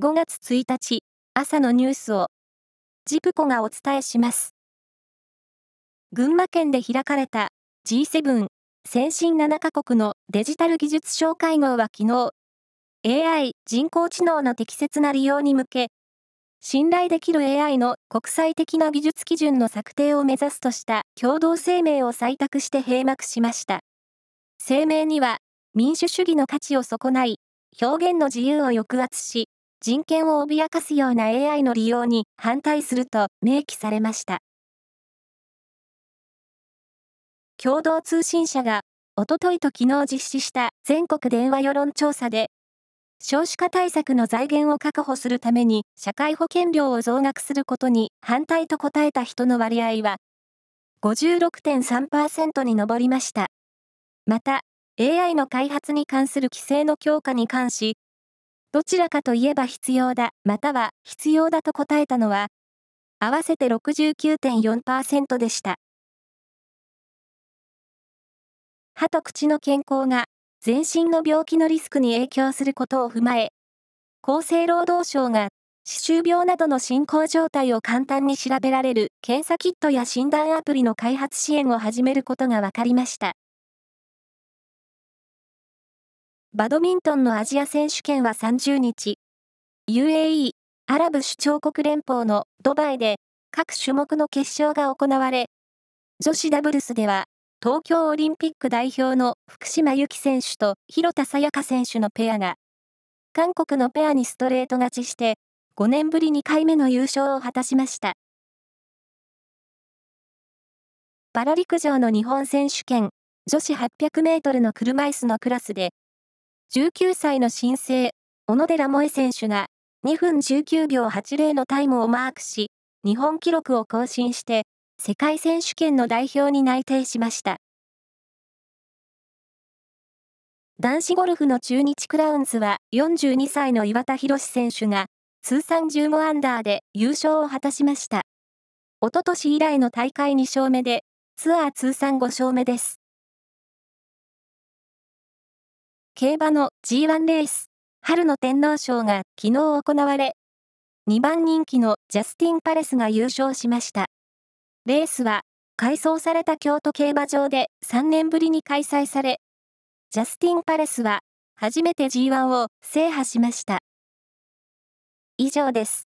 5月1日朝のニュースをジプコがお伝えします。群馬県で開かれた G7 先進7カ国のデジタル技術相会合は昨日 AI 人工知能の適切な利用に向け信頼できる AI の国際的な技術基準の策定を目指すとした共同声明を採択して閉幕しました。声明には民主主義の価値を損ない表現の自由を抑圧し人権を脅かすような AI の利用に反対すると明記されました。共同通信社が、おとといと昨日実施した全国電話世論調査で、少子化対策の財源を確保するために社会保険料を増額することに反対と答えた人の割合は56.3%に上りました。また、AI の開発に関する規制の強化に関し、どちらかといえば必要だ、または必要だと答えたのは、合わせて69.4%でした。歯と口の健康が全身の病気のリスクに影響することを踏まえ、厚生労働省が歯周病などの進行状態を簡単に調べられる検査キットや診断アプリの開発支援を始めることが分かりました。バドミントンのアジア選手権は30日、UAE、アラブ首長国連邦のドバイで各種目の決勝が行われ、女子ダブルスでは東京オリンピック代表の福島由紀選手と広田さやか選手のペアが、韓国のペアにストレート勝ちして、5年ぶり2回目の優勝を果たしました。パラ陸上の日本選手権女子800メートルの車椅子のクラスで、19歳の新星、小野寺萌選手が2分19秒80のタイムをマークし、日本記録を更新して、世界選手権の代表に内定しました。男子ゴルフの中日クラウンズは42歳の岩田博選手が通算15アンダーで優勝を果たしました。おととし以来の大会2勝目でツアー通算5勝目です。競馬の G1 レース、春の天皇賞が昨日行われ、2番人気のジャスティン・パレスが優勝しました。レースは、改装された京都競馬場で3年ぶりに開催され、ジャスティン・パレスは、初めて G1 を制覇しました。以上です。